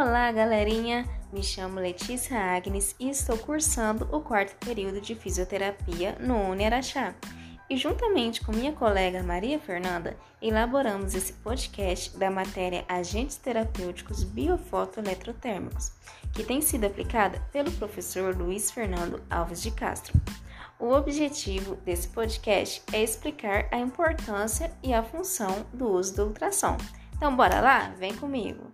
Olá, galerinha! Me chamo Letícia Agnes e estou cursando o quarto período de fisioterapia no Uniaraxá. E juntamente com minha colega Maria Fernanda, elaboramos esse podcast da matéria Agentes Terapêuticos Biofotoeletrotérmicos, que tem sido aplicada pelo professor Luiz Fernando Alves de Castro. O objetivo desse podcast é explicar a importância e a função do uso do ultrassom. Então, bora lá? Vem comigo!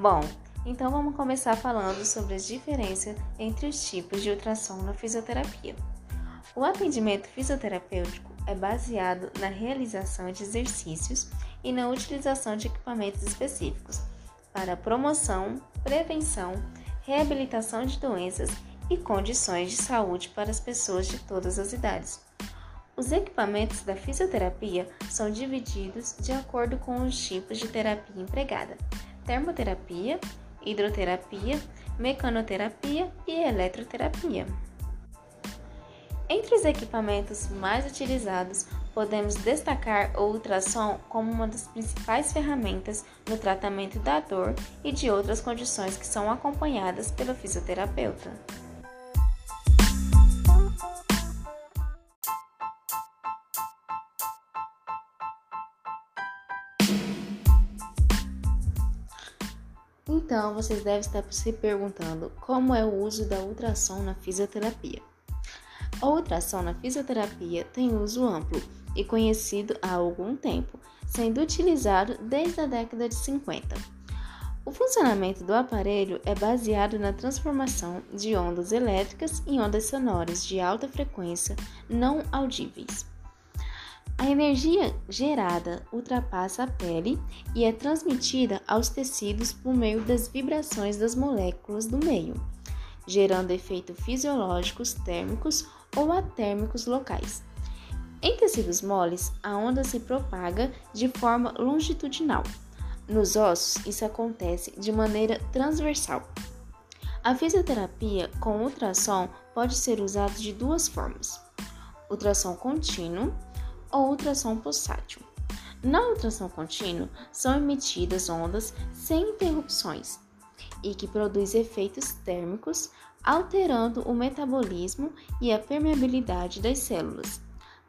Bom, então vamos começar falando sobre as diferenças entre os tipos de ultrassom na fisioterapia. O atendimento fisioterapêutico é baseado na realização de exercícios e na utilização de equipamentos específicos para promoção, prevenção, reabilitação de doenças e condições de saúde para as pessoas de todas as idades. Os equipamentos da fisioterapia são divididos de acordo com os tipos de terapia empregada termoterapia, hidroterapia, mecanoterapia e eletroterapia. Entre os equipamentos mais utilizados, podemos destacar o ultrassom como uma das principais ferramentas no tratamento da dor e de outras condições que são acompanhadas pelo fisioterapeuta. Então, vocês devem estar se perguntando como é o uso da ultrassom na fisioterapia. A ultrassom na fisioterapia tem uso amplo e conhecido há algum tempo, sendo utilizado desde a década de 50. O funcionamento do aparelho é baseado na transformação de ondas elétricas em ondas sonoras de alta frequência não audíveis. A energia gerada ultrapassa a pele e é transmitida aos tecidos por meio das vibrações das moléculas do meio, gerando efeitos fisiológicos térmicos ou atérmicos locais. Em tecidos moles, a onda se propaga de forma longitudinal. Nos ossos, isso acontece de maneira transversal. A fisioterapia com ultrassom pode ser usada de duas formas: ultrassom contínuo ou ultrassom pulsátil. Na ultrassom contínuo, são emitidas ondas sem interrupções e que produz efeitos térmicos, alterando o metabolismo e a permeabilidade das células,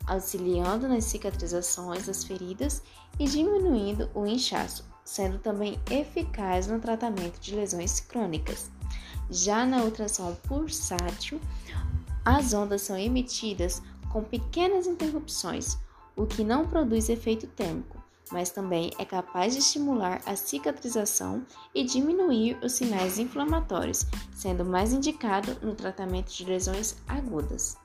auxiliando nas cicatrizações das feridas e diminuindo o inchaço, sendo também eficaz no tratamento de lesões crônicas. Já na ultrassom pulsátil, as ondas são emitidas com pequenas interrupções, o que não produz efeito térmico, mas também é capaz de estimular a cicatrização e diminuir os sinais inflamatórios, sendo mais indicado no tratamento de lesões agudas.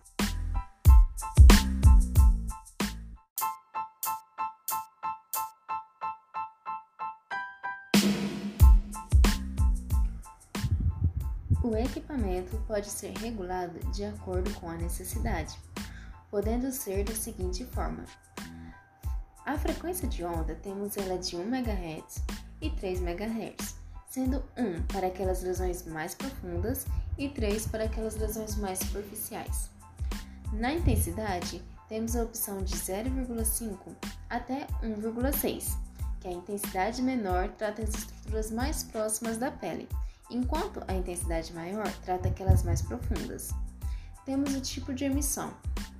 O equipamento pode ser regulado de acordo com a necessidade podendo ser da seguinte forma. A frequência de onda temos ela de 1 MHz e 3 MHz, sendo 1 para aquelas lesões mais profundas e 3 para aquelas lesões mais superficiais. Na intensidade, temos a opção de 0,5 até 1,6, que a intensidade menor trata as estruturas mais próximas da pele, enquanto a intensidade maior trata aquelas mais profundas. Temos o tipo de emissão,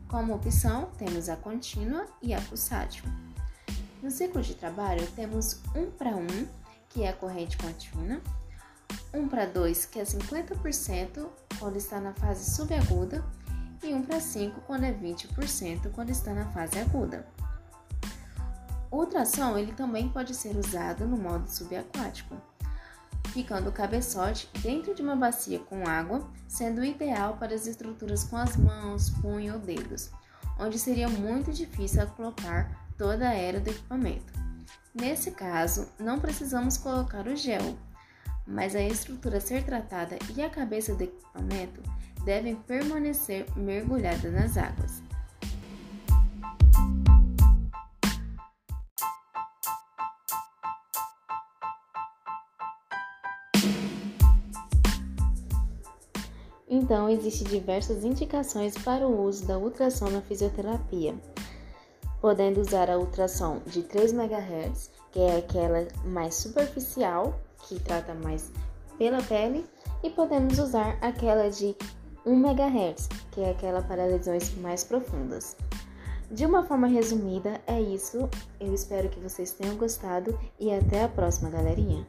como opção, temos a contínua e a pulsátil. No ciclo de trabalho, temos 1 para 1, que é a corrente contínua, 1 para 2, que é 50% quando está na fase subaguda, e 1 para 5, quando é 20% quando está na fase aguda. O ultrassom ele também pode ser usado no modo subaquático ficando o cabeçote dentro de uma bacia com água, sendo ideal para as estruturas com as mãos, punho ou dedos, onde seria muito difícil colocar toda a era do equipamento. Nesse caso, não precisamos colocar o gel, mas a estrutura a ser tratada e a cabeça do equipamento devem permanecer mergulhadas nas águas. Então, existem diversas indicações para o uso da ultrassom na fisioterapia, podendo usar a ultrassom de 3 MHz, que é aquela mais superficial, que trata mais pela pele, e podemos usar aquela de 1 MHz, que é aquela para lesões mais profundas. De uma forma resumida, é isso. Eu espero que vocês tenham gostado e até a próxima, galerinha!